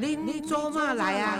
恁做嘛来啊？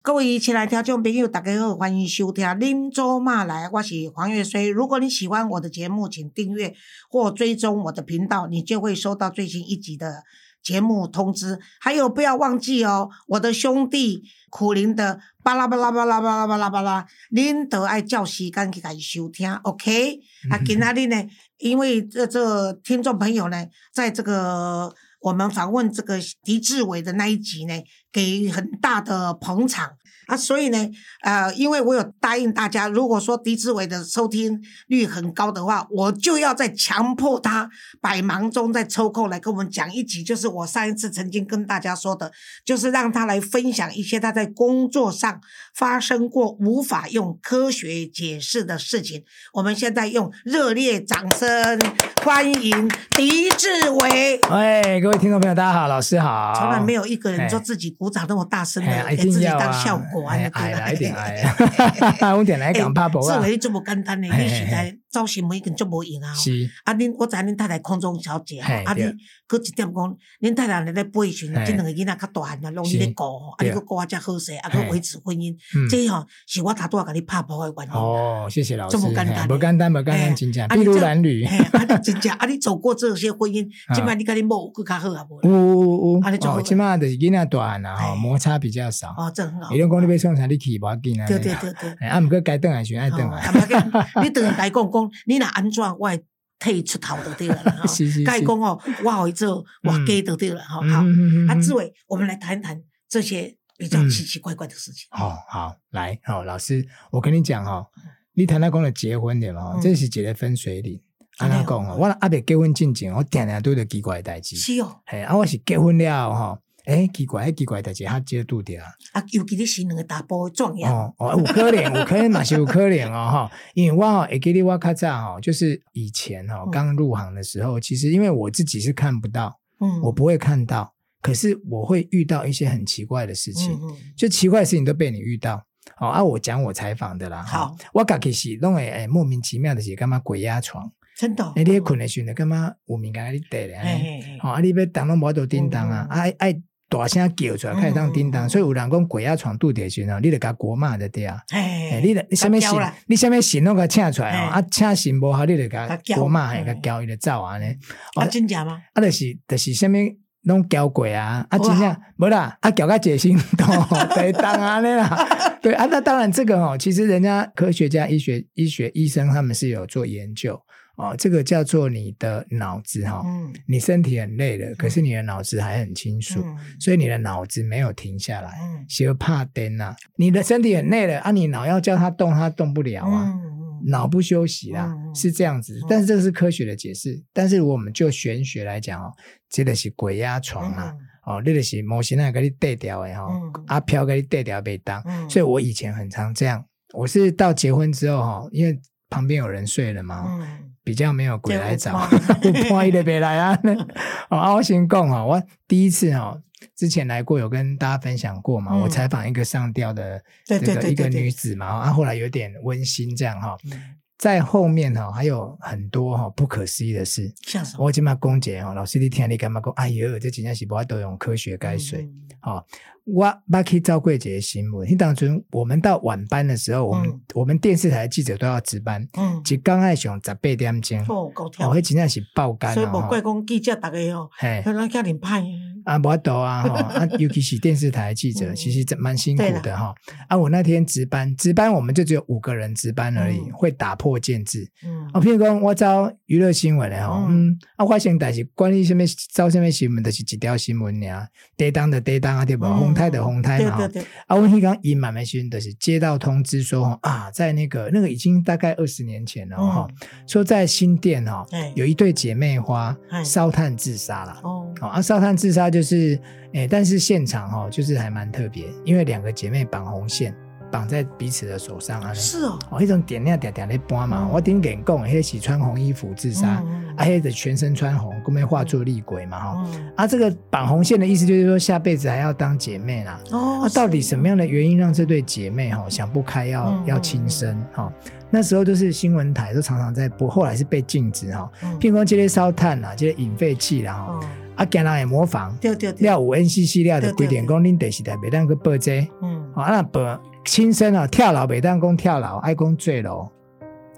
各位亲爱听众朋友，大家好，欢迎收听《恁做嘛来》，我是黄月水。如果你喜欢我的节目，请订阅或追踪我的频道，你就会收到最新一集的节目通知。还有，不要忘记哦，我的兄弟苦林的巴拉巴拉巴拉巴拉巴拉巴拉，恁都爱叫时间去家收听，OK？啊，今仔日呢，因为这这听众朋友呢，在这个我们访问这个狄志伟的那一集呢，给很大的捧场啊，所以呢，呃，因为我有答应大家，如果说狄志伟的收听率很高的话，我就要再强迫他百忙中再抽空来跟我们讲一集，就是我上一次曾经跟大家说的，就是让他来分享一些他在工作上发生过无法用科学解释的事情。我们现在用热烈掌声欢迎狄志伟。喂，各位听众朋友，大家好，老师好。从来没有一个人说自己鼓掌那么大声的，给自己当效果啊！哎那个矮了一定矮，我点来讲怕不啊志伟，？你这么简单的，嘿你实在找新闻已经足无用啊！是，啊，恁我知恁太太空中小姐吼，啊，你搁一点讲，恁太太咧背时阵，嘿这两个囡仔较大汉啊，拢伊咧顾吼，啊，对你搁顾啊遮好势，啊，搁维持婚姻，嗯这吼是我头拄仔甲你拍破的原因。哦，谢谢老师，这么简单嘿不简单，不简嘿单，真正筚路啊你这蓝缕，嘿，啊，你真正啊，你走过这些婚姻，啊即摆你甲你某有更较好啊无？呜呜呜，啊你做好哦，起码的囡仔大汉啊，吼，嘿摩擦比较少。哦，这很好。你讲讲你要创啥，你去无要紧啊。对对对对。哎，啊，毋过该等来选爱等哦，啊。你等于 来讲讲，你若安怎，我会替出头就对了啦。吼是是是该讲哦，我会做我家就对了。哈，嗯好。啊，嗯嗯嗯志伟，我们来谈谈这些比较奇奇怪怪的事情。好好来，好老师，我跟你讲哈，你谈到讲了结婚的嘛？嗯这是一个分水岭。安怎讲哦？我阿伯结婚进前，我定定拄着奇怪的代志。是哦，嘿，啊，我是结婚了吼，诶，奇怪，迄奇怪的代志较接拄着。啊，尤其你是两个大波的壮阳，哦哦，有可能，有可能嘛是有可能哦哈，因为我吼会记得我较早哦，就是以前吼嗯刚入行的时候，其实因为我自己是看不到，嗯我不会看到，可是我会遇到一些很奇怪的事情。嗯嗯就奇怪的事情都被你遇到。哦，啊，我讲我采访的啦。好我家己是弄诶诶莫名其妙的是干嘛鬼压床？真的你咧困的时候干嘛有物件你缀咧？嘿嘿嘿哦，啊，你要动拢无度叮当啊，嗯嗯啊爱大声叫出来，开始当叮当。所以有人讲鬼压床拄着的时候，你得甲国骂的对啊。嘿诶，你你什么神？你什么神拢甲请出来哦，啊，请神无好，你得甲国骂，嘿，嗯甲叫伊就走安尼。啊，真假吗？啊，就是就是什么拢交过啊，啊，真正无啦，啊，交个解心都对当啊那啦，对啊，那当然这个哦，其实人家科学家、医学、医学医生他们是有做研究哦，这个叫做你的脑子哈、哦，嗯你身体很累了，可是你的脑子还很清楚，嗯所以你的脑子没有停下来，嗯就怕灯呐，你的身体很累了啊，你脑要叫它动，它动不了啊。嗯脑不休息啦，是这样子。但是这个是科学的解释。但是我们就玄学来讲哦，这个是鬼压床啊，哦，那个是模型那给你带掉的哈嗯，阿飘给你带掉被当。嗯所以我以前很常这样。我是到结婚之后哈，因为旁边有人睡了嘛，嗯比较没有鬼来找，对我破译的别来啊。哦，啊我先讲哦，我第一次哦。之前来过，有跟大家分享过嘛？嗯我采访一个上吊的这个一个女子嘛，啊，后来有点温馨这样哈。嗯在后面哈还有很多哈不可思议的事。像什么？我今嘛公姐哦，老师你听你干嘛讲？哎呦，这真正是无法都用科学解水。嗯哦，我捌去照过一个新闻，迄当阵我们到晚班的时候，我们、嗯。我们电视台的记者都要值班，嗯，一刚爱上十八点钟，哦，够跳。哦，，迄真正是爆肝所以无哦，怪讲记者大家哦，嘿，可能叫你派，啊，无多啊，哈啊，尤其是电视台的记者，嗯。其实真蛮辛苦的哈。啊，我那天值班，值班我们就只有五个人值班而已，嗯。会打破建制。嗯。啊，譬如讲，我招娱乐新闻的吼，嗯。嗯，啊，发生但是关于什么招什么新闻，就是一条新闻尔，地当的地当啊，对不？嗯红台的红泰嘛，吼对对对，啊，我迄讲伊慢慢时就是接到通知说，吼啊，在那个那个已经大概二十年前了哈，嗯。说在新店哈哎。有一对姐妹花哎。烧炭自杀了。哦，哦，啊，烧炭自杀就是，诶，但是现场哈、就是还蛮特别，因为两个姐妹绑红线，绑在彼此的手上啊。是哦，哦，一种点亮点点的搬嘛。嗯我顶点讲，黑起穿红衣服自杀，嗯啊，黑的全身穿红，后面化作厉鬼嘛哈。嗯啊，这个绑红线的意思就是说，下辈子还要当姐妹啦。哦那、到底什么样的原因让这对姐妹哈想不开要、嗯要轻生哈？那时候都是新闻台都常常在播，后来是被禁止哈。嗯譬如讲这些烧炭啦，这些引废气啦哈，哦啊，惊人会模仿。对对对，了有 NCC 了的规定，讲恁电视台袂当去报这，嗯，哦，啊那报轻生啊，跳楼袂当公跳楼，爱公坠楼。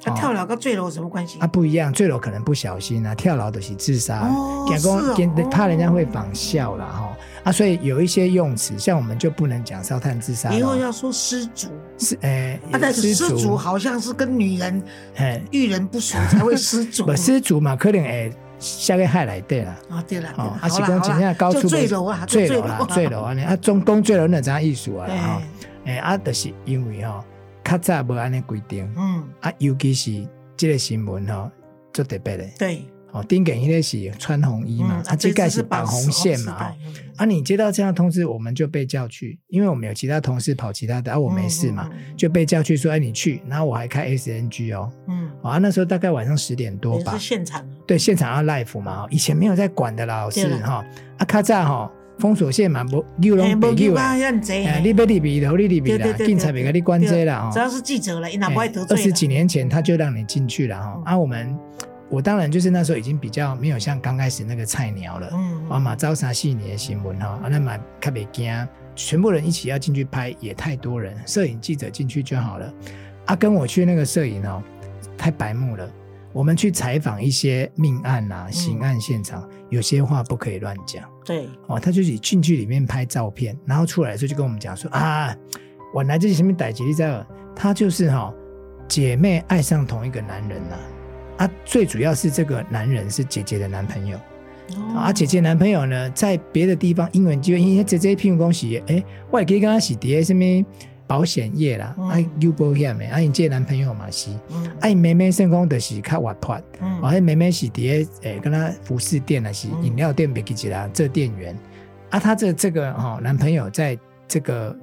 他跳楼跟坠楼有什么关系？啊，？不一样，坠楼可能不小心啊，跳楼的是自杀，哦讲是哦。讲怕人家会仿效了哈啊，所以有一些用词，像我们就不能讲烧炭自杀咯，以后要说失足，是诶，啊，但是失足。足，好像是跟女人哎，遇人不淑才会失足。不失足嘛，可能哎下个害来对了。啊，对了，哦啊，是好啦好讲真正啦，就高处坠楼啊，就坠楼啦，坠楼啊，安尼啊，总讲坠楼那怎艺术啊哈哎，诶啊，就是因为吼，较早无安尼规定嗯，啊，尤其是这个新闻吼，做特别的。对，哦，顶给迄个是穿红衣嘛，嗯啊，这盖是绑红线嘛，哈。啊，你接到这样通知，我们就被叫去，因为我们有其他同事跑其他的，啊，我没事嘛，，就被叫去说，哎，你去，然后我还开 SNG 哦，嗯，啊，那时候大概晚上十点多吧是，现场，对，现场要 live 嘛，哦以前没有在管的啦，老师哈，啊，卡早哈封锁线嘛，无六哎龙北六啊，哎，你要里边头，你里边啦，警察别给你关这啦，哈，只要是记者了，哪不会得二罪二？十几年前他就让你进去了哈嗯，啊，我们我当然就是那时候已经比较没有像刚开始那个菜鸟了，嗯，啊嘛，招啥细你的新闻哈，啊那嘛特别惊，全部人一起要进去拍也太多人，摄影记者进去就好了。啊，跟我去那个摄影哦，太白目了。我们去采访一些命案啊、刑案现场，有些话不可以乱讲对，哦。他就是进去里面拍照片，然后出来的时候就跟我们讲说啊，我来这是什么歹吉利在他就是哈、姐妹爱上同一个男人呐、啊，最主要是这个男人是姐姐的男朋友。哦啊，姐姐男朋友呢，在别的地方英文机会，因为姐姐譬如讲是，诶，我也可以跟他洗碟什么保险业啦，嗯。啊，有保险的，啊，因这男朋友嘛是，嗯。啊，因妹妹算讲的是较活泼，嗯。啊，迄妹妹是伫诶，跟他服饰店啊，是嗯。饮料店别记起来这店员，啊，他这这个哦，男朋友在这个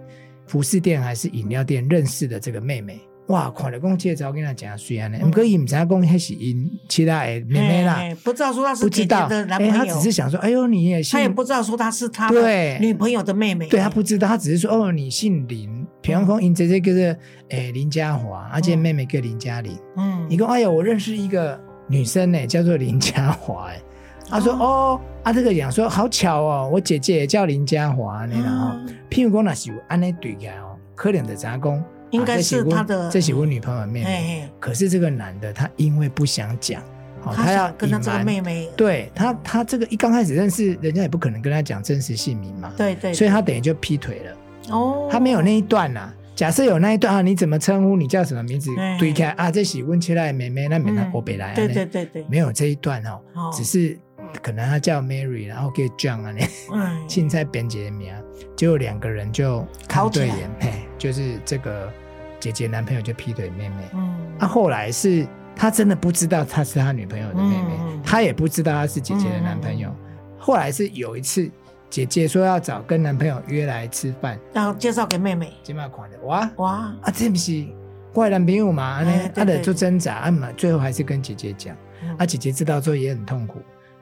服饰店还是饮料店认识的这个妹妹。哇，看了讲介绍跟他讲虽然呢，嗯。不过伊唔知影讲迄是因其他诶妹妹啦，哎不知道说他是姐姐不知道，哎，他的男朋友，只是想说，哎呦，你也姓他也不知道说他是他对。女朋友的妹妹，对他不知道，他只是说哦，你姓林，比方说，因姐姐叫做诶林嘉华，而且妹妹叫林嘉玲。嗯，你讲，哎呀，我认识一个女生呢，叫做林嘉华，哎，他说哦，啊，这个讲说好巧哦，我姐姐也叫林嘉华呢，然后，嗯。譬如讲那是有安尼对起来哦，可怜的杂工，应该啊是他的这是我女朋友的妹妹。哎，可是这个男的他因为不想讲，哦他要想跟他这个妹妹，对他，他这个一刚开始认识，人家也不可能跟他讲真实姓名嘛，对对，所以他等于就劈腿了。哦，他没有那一段呐、假设有那一段啊，你怎么称呼？你叫什么名字哎？对开啊，这是问起来妹妹，那没那嗯。我北来啊，对那对对。对，没有这一段哦，哦。只是可能他叫 Mary，然后叫 John 啊，那嗯，现在编辑的名，结果两个人就看对眼，嘿，就是这个姐姐男朋友就劈腿妹妹，嗯，啊，后来是他真的不知道她是他女朋友的妹妹，他也不知道他是姐姐的男朋友，后来是有一次姐姐说要找跟男朋友约来吃饭，然后介绍给妹妹，今麦看的哇。哇，啊，这不是怪男朋友嘛？啊，哎对对他的做挣扎啊嘛，最后还是跟姐姐讲。嗯啊，姐姐知道之后也很痛苦。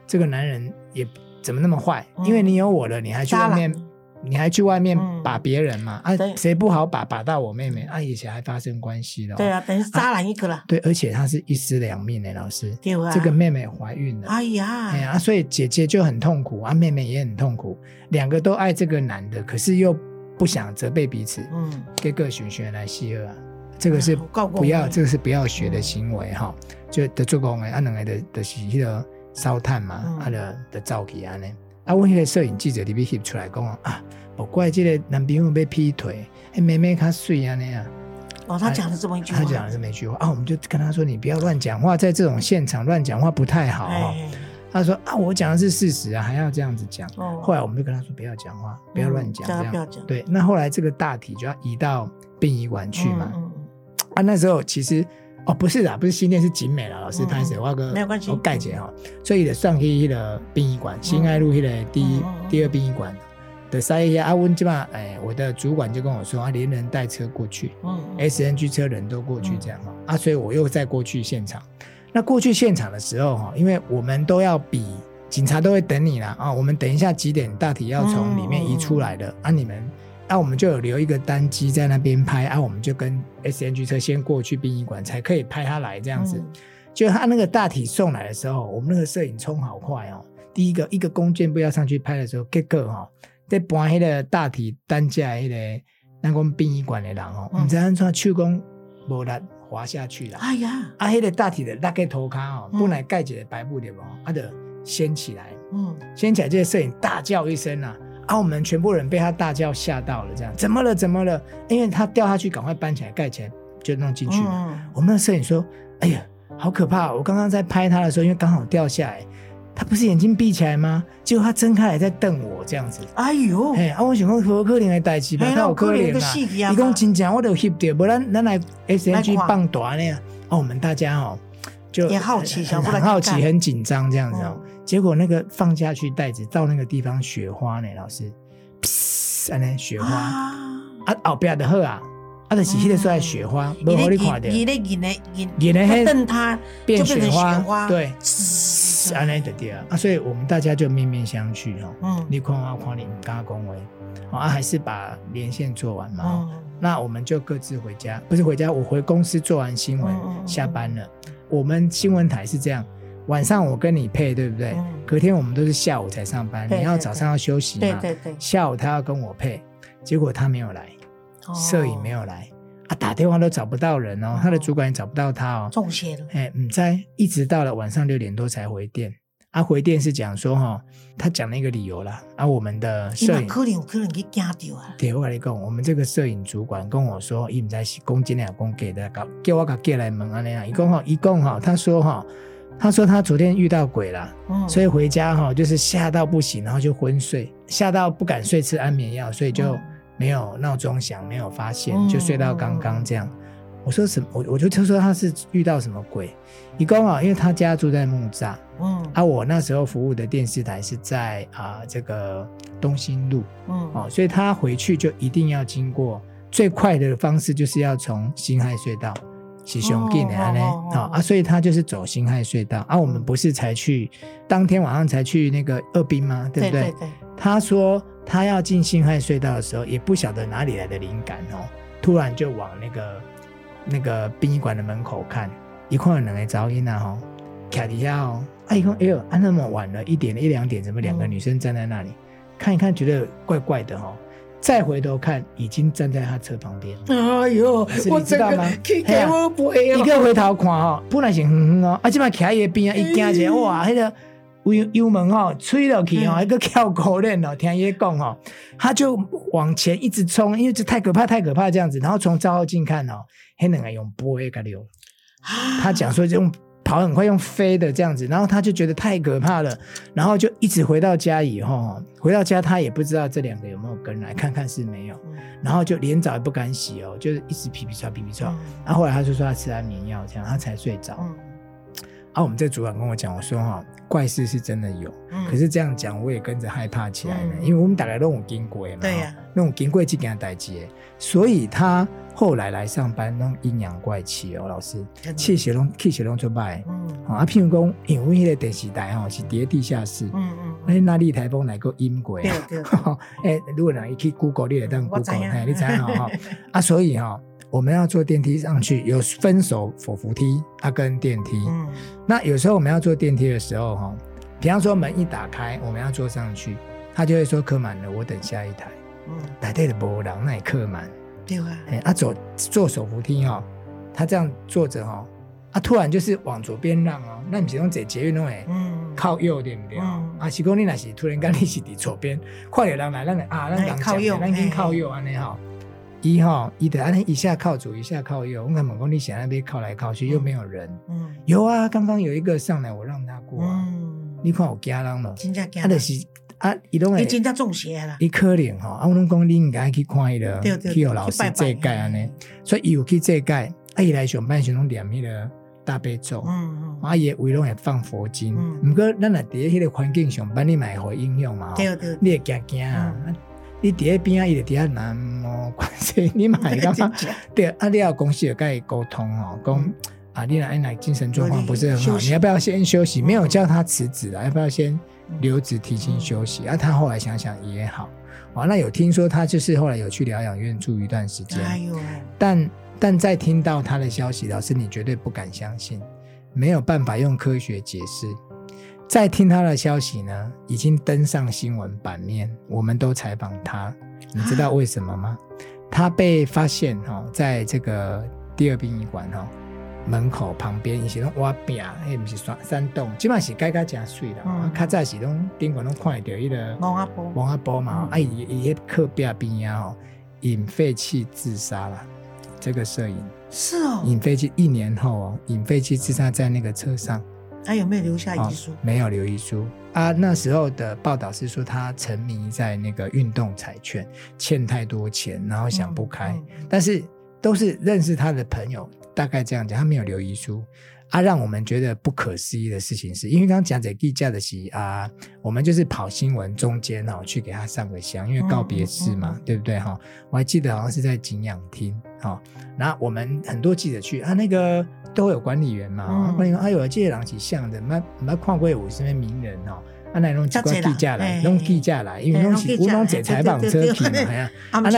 这个男人也怎么那么坏？嗯因为你有我了，你还去外面你还去外面嗯把别人嘛？啊，谁不好把把到我妹妹？啊，以前还发生关系了。对啊，等于是渣男一个了，对，而且他是一尸两命呢，老师。对啊，这个妹妹怀孕了。哎呀，哎呀，所以姐姐就很痛苦啊，妹妹也很痛苦，两个都爱这个男的，可是又不想责备彼此，嗯，给个选选来西二啊，这个是不要，我这个是不要学的行为哈。就的做工诶，啊两个的的是迄个烧炭嘛，嗯啊的的照起安尼。啊，我迄个摄影记者里边翕出来讲啊，我怪这个男朋友被劈腿，哎妹妹较水安尼啊。哦，他讲了这么一句话，他讲了这么一句话啊，我们就跟他说，你不要乱讲话，在这种现场乱讲话不太好哈。哎，他说啊，我讲的是事实啊，还要这样子讲。哦后来我们就跟他说，不要讲话，不要乱讲，嗯这样不要讲对，那后来这个大体就要移到殡仪馆去嘛。嗯啊，那时候其实哦，不是啦，不是新店是景美啦，老师嗯拍摄，我有个没有关系我盖姐哈，所以的上去迄个殡仪馆，新爱路迄个第一第二殡仪馆，的三一下啊，温基嘛，哎，我的主管就跟我说啊，连人带车过去嗯，SNG 车人都过去这样哈、啊，所以我又再过去现场。那过去现场的时候哈，因为我们都要比警察都会等你啦啊，我们等一下几点大体要从里面移出来的、啊，你们。啊，我们就有留一个单机在那边拍，啊，我们就跟 SNG 车先过去殡仪馆，才可以拍他来这样子。嗯就他那个大体送来的时候，我们那个摄影冲好快哦。第一个一个弓箭步要上去拍的时候，结果哈、在搬迄个大体担架迄个那个殡仪馆的人哦，嗯唔知安怎手工无力滑下去了。哎呀，啊，迄个大体的那个头卡哦，嗯本来盖一个白布的哦？啊，就掀起来，嗯掀起来，这个摄影大叫一声啊，啊，我们全部人被他大叫吓到了，这样怎么了？怎么了？因为他掉下去，赶快搬起来盖起来，就弄进去我们的摄影说：“哎呀，好可怕！我刚刚在拍他的时候，因为刚好掉下来，他不是眼睛闭起来吗？结果他睁开来在瞪我这样子。哎呦，哎，啊，我想讲何可怜的代志吧，嘿他有可能那有可能就啊。死去啊伊讲真正我都翕到，不然咱来 S N G 来看棒大呢。哦，我们大家哦就也好奇想很好奇，很紧张这样子哦嗯。结果那个放下去袋子到那个地方，雪花呢，老师，噗，安尼雪花。啊，啊，后壁的好啊，啊，就是迄个出来雪花，无好你看到。伊咧引咧引引的迄瞪他，变雪花对。嘶，安尼的对啊，啊，所以我们大家就面面相觑哦。嗯。你看我看你，刚刚恭维，哦啊，还是把连线做完嘛。那我们就各自回家，不是回家，我回公司做完新闻下班了。我们新闻台是这样，晚上我跟你配，对不对？嗯隔天我们都是下午才上班，对对你要早上要休息嘛。对对对，下午他要跟我配，结果他没有来，摄影没有有来啊，打电话都找不到人哦，他的主管也找不到他哦。中邪了，哎，唔知一直到了晚上六点多才回电。啊，回电是讲说哈，他讲了一个理由啦。啊，我们的摄影，可能有可能给惊到啊，对我跟你讲，我们这个摄影主管跟我说，伊唔知是公斤两公给的，搞叫我给寄来问安尼啊。一共哈，一共哈，他说哈，他说他昨天遇到鬼了，嗯，所以回家哈就是吓到不行，然后就昏睡，吓到不敢睡，吃安眠药，所以就嗯没有闹钟响，没有发现，嗯就睡到刚刚这样。我说什么？我我就他说他是遇到什么鬼？一共啊，因为他家住在木栅嗯啊，我那时候服务的电视台是在啊这个东兴路嗯哦，所以他回去就一定要经过最快的方式，就是要从辛亥隧道。是雄进的呢，好啊，所以他就是走辛亥隧道啊。我们不是才去当天晚上才去那个二滨吗？对不对？对对，他说他要进辛亥隧道的时候，也不晓得哪里来的灵感哦，突然就往那个那个殡仪馆的门口看，一看有两个噪音啊吼，卡底下哦，啊一看哎呦，啊那么晚了，一点一两点，怎么两个嗯。女生站在那里、看一看，觉得怪怪的再回头看，已经站在他车旁边。哎呦是，我知道吗？一个回头看吼，本来是哼哼哦，啊，即摆徛伊边啊，一惊一下，哇，迄、个油油门吼吹落去吼，嗯。一个跳狗链哦，听伊讲吼，他就往前一直冲，因为这太可怕，太可怕这样子，然后从照后镜看哦，黑人啊用飞个溜，他讲说用跑很快用飞的这样子，然后他就觉得太可怕了，然后就一直回到家以后，回到家他也不知道这两个有没有跟来，看看是没有，嗯，然后就连澡也不敢洗哦，就是一直皮皮喘皮皮喘。嗯。然后后来他就说他吃安眠药，这样他才睡着。嗯啊，我们这主管跟我讲，我说哈，怪事是真的有，嗯。可是这样讲我也跟着害怕起来了，嗯。因为我们大概都有经过嘛，对呀。那种经过这件代志的，所以他后来来上班那种阴阳怪气哦，老师气血拢气血拢出卖。嗯。啊，譬如讲，因为迄个电视台吼是伫咧地下室，嗯嗯那那立台风来个阴鬼对 哎，如果人去 Google，你也当 Google，影哎，你知道哈？啊，所以哈，我们要坐电梯上去，有分手手扶梯啊跟电梯。嗯那有时候我们要坐电梯的时候哈，比方说门一打开，我们要坐上去，他就会说客满了，我等下一台。嗯，台底的无人，那也客满。对啊，哎，啊走坐手扶梯哈，他这样坐着哈，啊突然就是往左边让哦，那你是用坐捷运弄诶。嗯，靠右对不对？嗯啊，是讲你那是突然间你是伫左边，快点人来，咱就啊，咱人靠右讲咱先靠右安尼吼。伊吼，伊得安尼一下靠左，一下靠右。我敢问讲你想那边靠来靠去，又没有人。嗯有啊，刚刚有一个上来，我让他过。嗯，你看有惊人了，真正惊啊，就是啊，伊拢会伊真正中邪啦，伊可怜吼，啊，我拢讲你应该去看伊个，去互老师去拜安尼，所以伊有去这届，啊，伊来上班时拢念迄个大悲咒。嗯嗯，啊，伊的围拢会放佛经，嗯毋过咱若伫迄个环境上班，你嘛会互影响嘛，对对，你会惊惊啊，嗯你伫咧边啊，伊就伫遐南无关系，你嘛会感觉对，啊，你要公司有跟伊沟通哦，讲嗯啊，你来来精神状况不是很好，你要不要先休息？嗯没有叫他辞职啊，要不要先留职提前休息？啊，他后来想想也好，啊，那有听说他就是后来有去疗养院住一段时间，哎呦，但但在听到他的消息，老师你绝对不敢相信，没有办法用科学解释。再听他的消息呢，已经登上新闻版面，我们都采访他，你知道为什么吗？他被发现哦，在这个第二殡仪馆哦门口旁边，一些拢挖壁，迄不是山山洞，基本上是改改真水啦。嗯啊较早是拢宾馆拢看得到迄个王阿婆王阿波嘛，嗯啊，伊伊迄刻壁边啊，哦，引废气自杀了。这个摄影是哦，引废气一年后哦，引废气自杀在那个车上，他有没有留下遗书哦？没有留遗书啊。那时候的报道是说他沉迷在那个运动彩券，欠太多钱，然后想不开。嗯嗯但是都是认识他的朋友，大概这样讲，他没有留遗书。啊，让我们觉得不可思议的事情是，因为刚刚讲在地价的是啊，我们就是跑新闻中间、哦，去给他上个香，因为告别式嘛，嗯嗯嗯对不对哈、我还记得好像是在景仰厅哈、哦，然后我们很多记者去啊，那个都会有管理员嘛，嗯管理员哎呦，这些人是像的，没没看过有什么名人哦。啊，那弄几个较侪人记者来，嘿弄记者来，因为弄是古拢记者采访车去嘛，对对对系啊。那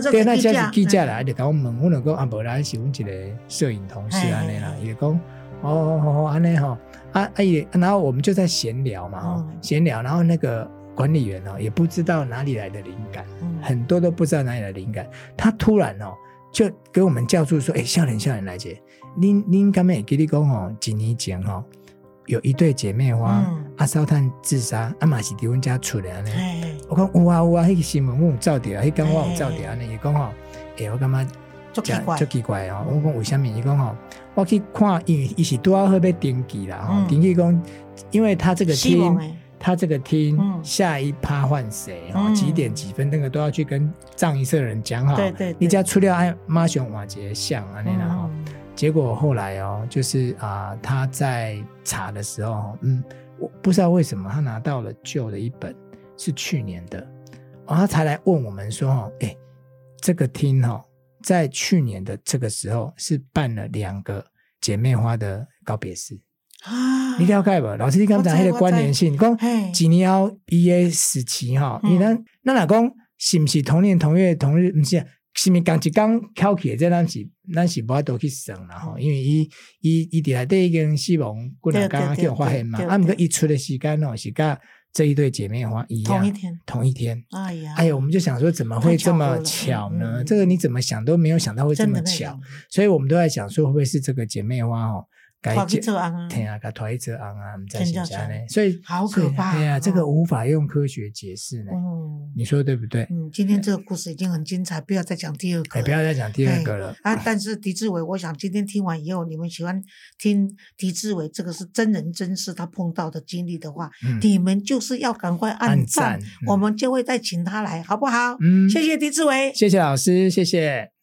就对，那是记者来，就甲我问，我就讲啊，无啦，是阮一个摄影同事嘿安尼啦嘿，伊就讲，哦哦哦，安尼吼，啊啊也，然后我们就在闲聊嘛，闲聊，然后那个管理员哦，也不知道哪里来的灵感，嗯。很多都不知道哪里来的灵感，他突然哦，就给我们叫住说，哎，少年少年来姐，恁恁敢会记你讲吼，几年前吼，有一对姐妹花嗯。阿烧炭自杀，阿嘛是伫阮家出的安尼。哎，我讲有啊有啊，迄个新闻我有照到啊，迄间我有照到安尼，伊讲吼，诶，我感觉足奇怪足奇怪哦。我讲为什么？伊讲吼，我去看，因为伊是拄好要登记啦，吼，嗯登记讲，因为他这个厅，他这个厅嗯下一趴换谁哦，嗯几点几分那个都要去跟藏仪社的人讲好。对对对你只要出了爱马上换一个像啊，那啦吼。嗯结果后来哦，就是啊、他在查的时候，嗯，我不知道为什么他拿到了旧的一本，是去年的，然、后他才来问我们说，哦，哎，这个厅哈、哦，在去年的这个时候是办了两个姐妹花的告别式，啊，你了解不？老师，你刚才那个关联性，讲嘿。几年后毕业时期哈，嗯。你咱咱老公是不是同年同月同日？不是啊，是咪讲一讲翘起的，这咱是咱是无法度去算啦吼，嗯因为伊伊伊伫内底已经死亡过两刚刚对对有发现嘛，啊，毋过对伊出的时间哦是甲这一对姐妹花一样，同一天，同一天。哎呀，哎呀，我们就想说，怎么会这么巧呢？这个你怎么想都没有想到会这么巧，，所以我们都在想说，会不会是这个姐妹花哦，改跑去做安啊，天啊，甲拖一折昂啊，唔知真的是啥呢？所以好可怕所以哎呀，哦这个无法用科学解释呢。嗯你说对不对？嗯，今天这个故事已经很精彩，不要再讲第二个哎，不要再讲第二个了。啊！但是狄志伟，我想今天听完以后，你们喜欢听狄志伟这个是真人真事他碰到的经历的话，嗯你们就是要赶快按按赞，我们就会再请他来，好不好？嗯谢谢狄志伟。谢谢老师，谢谢。